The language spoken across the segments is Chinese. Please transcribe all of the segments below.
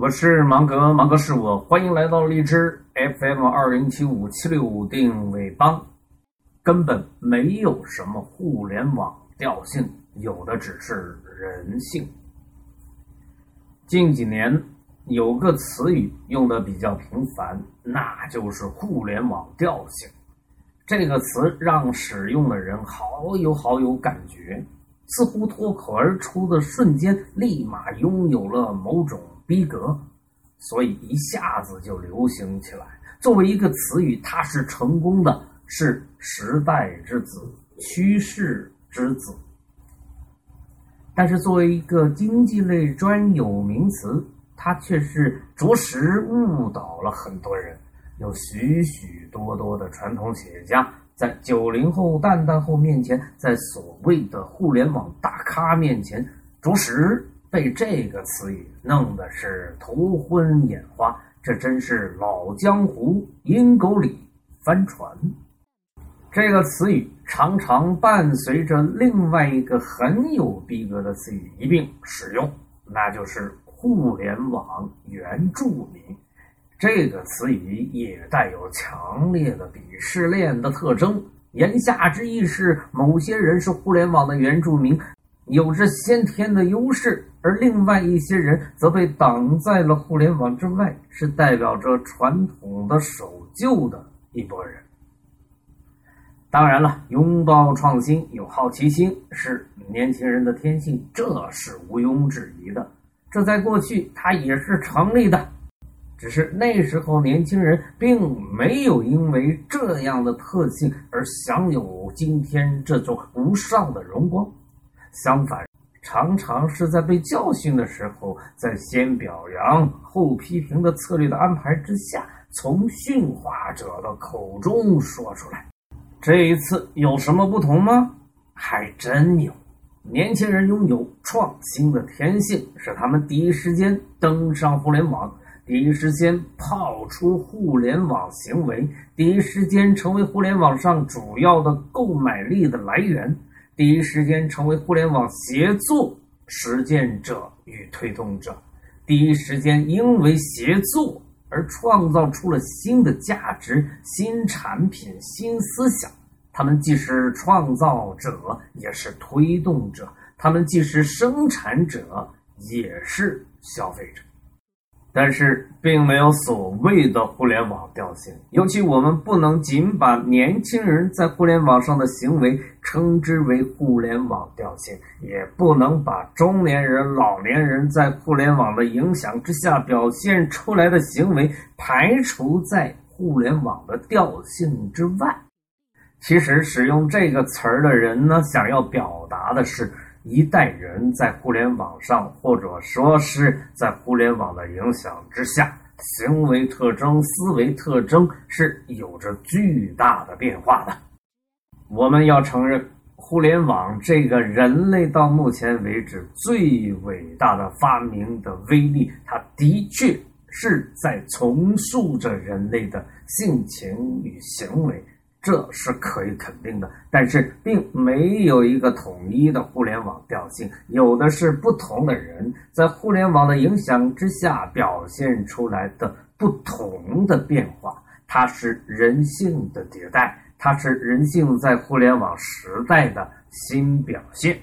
我是芒格，芒格是我，欢迎来到荔枝 FM 二零七五七六定位帮。根本没有什么互联网调性，有的只是人性。近几年有个词语用的比较频繁，那就是互联网调性。这个词让使用的人好有好有感觉，似乎脱口而出的瞬间，立马拥有了某种。逼格，所以一下子就流行起来。作为一个词语，它是成功的，是时代之子、趋势之子。但是作为一个经济类专有名词，它却是着实误导了很多人。有许许多多的传统企业家，在九零后、蛋蛋后面前，在所谓的互联网大咖面前，着实。被这个词语弄得是头昏眼花，这真是老江湖阴沟里翻船。这个词语常常伴随着另外一个很有逼格的词语一并使用，那就是“互联网原住民”。这个词语也带有强烈的鄙视链的特征，言下之意是某些人是互联网的原住民。有着先天的优势，而另外一些人则被挡在了互联网之外，是代表着传统的守旧的一拨人。当然了，拥抱创新、有好奇心是年轻人的天性，这是毋庸置疑的。这在过去它也是成立的，只是那时候年轻人并没有因为这样的特性而享有今天这种无上的荣光。相反，常常是在被教训的时候，在先表扬后批评的策略的安排之下，从驯化者的口中说出来。这一次有什么不同吗？还真有。年轻人拥有创新的天性，使他们第一时间登上互联网，第一时间抛出互联网行为，第一时间成为互联网上主要的购买力的来源。第一时间成为互联网协作实践者与推动者，第一时间因为协作而创造出了新的价值、新产品、新思想。他们既是创造者，也是推动者；他们既是生产者，也是消费者。但是，并没有所谓的互联网调性，尤其我们不能仅把年轻人在互联网上的行为称之为互联网调性，也不能把中年人、老年人在互联网的影响之下表现出来的行为排除在互联网的调性之外。其实，使用这个词儿的人呢，想要表达的是。一代人在互联网上，或者说是在互联网的影响之下，行为特征、思维特征是有着巨大的变化的。我们要承认，互联网这个人类到目前为止最伟大的发明的威力，它的确是在重塑着人类的性情与行为。这是可以肯定的，但是并没有一个统一的互联网调性，有的是不同的人在互联网的影响之下表现出来的不同的变化。它是人性的迭代，它是人性在互联网时代的新表现。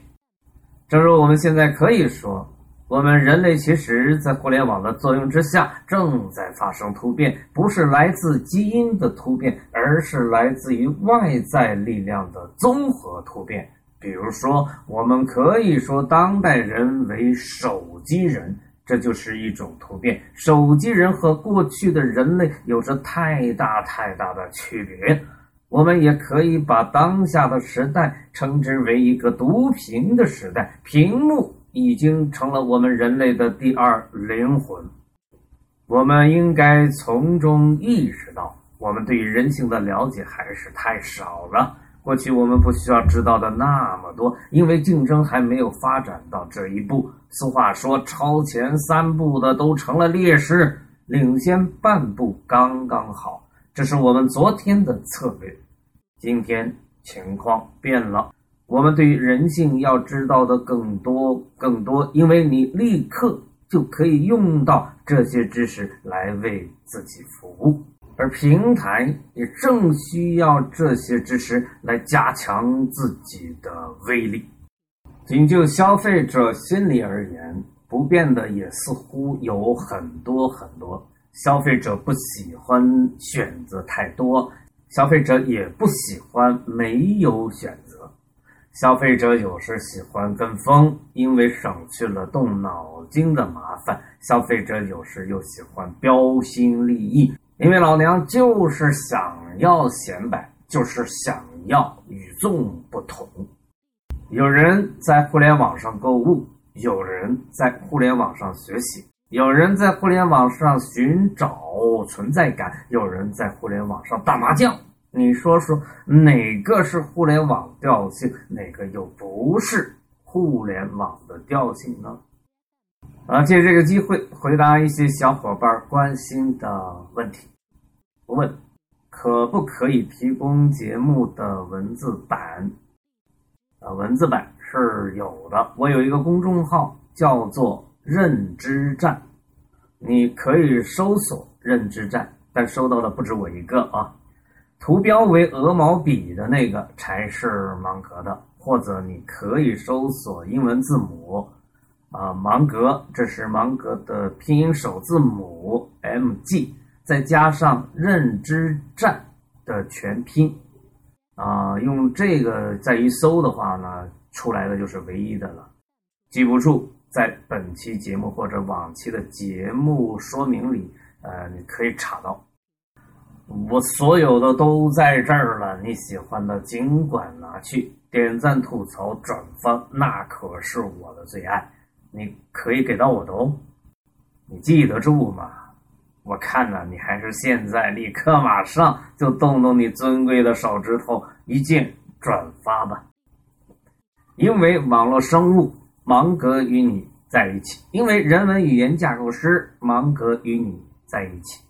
正如我们现在可以说。我们人类其实，在互联网的作用之下，正在发生突变，不是来自基因的突变，而是来自于外在力量的综合突变。比如说，我们可以说当代人为手机人，这就是一种突变。手机人和过去的人类有着太大太大的区别。我们也可以把当下的时代称之为一个读屏的时代，屏幕。已经成了我们人类的第二灵魂，我们应该从中意识到，我们对于人性的了解还是太少了。过去我们不需要知道的那么多，因为竞争还没有发展到这一步。俗话说，超前三步的都成了劣势，领先半步刚刚好。这是我们昨天的策略，今天情况变了。我们对于人性要知道的更多更多，因为你立刻就可以用到这些知识来为自己服务，而平台也正需要这些知识来加强自己的威力。仅就消费者心理而言，不变的也似乎有很多很多。消费者不喜欢选择太多，消费者也不喜欢没有选。消费者有时喜欢跟风，因为省去了动脑筋的麻烦；消费者有时又喜欢标新立异，因为老娘就是想要显摆，就是想要与众不同。有人在互联网上购物，有人在互联网上学习。有人在互联网上寻找存在感，有人在互联网上打麻将。你说说，哪个是互联网调性，哪个又不是互联网的调性呢？啊，借这个机会回答一些小伙伴关心的问题。问：可不可以提供节目的文字版？啊，文字版是有的。我有一个公众号，叫做。认知战，你可以搜索“认知战”，但收到的不止我一个啊。图标为鹅毛笔的那个才是芒格的，或者你可以搜索英文字母啊，芒格，这是芒格的拼音首字母 M G，再加上认知战的全拼啊，用这个再一搜的话呢，出来的就是唯一的了，记不住。在本期节目或者往期的节目说明里，呃，你可以查到，我所有的都在这儿了。你喜欢的尽管拿去点赞、吐槽、转发，那可是我的最爱。你可以给到我的哦，你记得住吗？我看呢，你还是现在立刻马上就动动你尊贵的手指头，一键转发吧，因为网络生物。芒格与你在一起，因为人文语言架构师芒格与你在一起。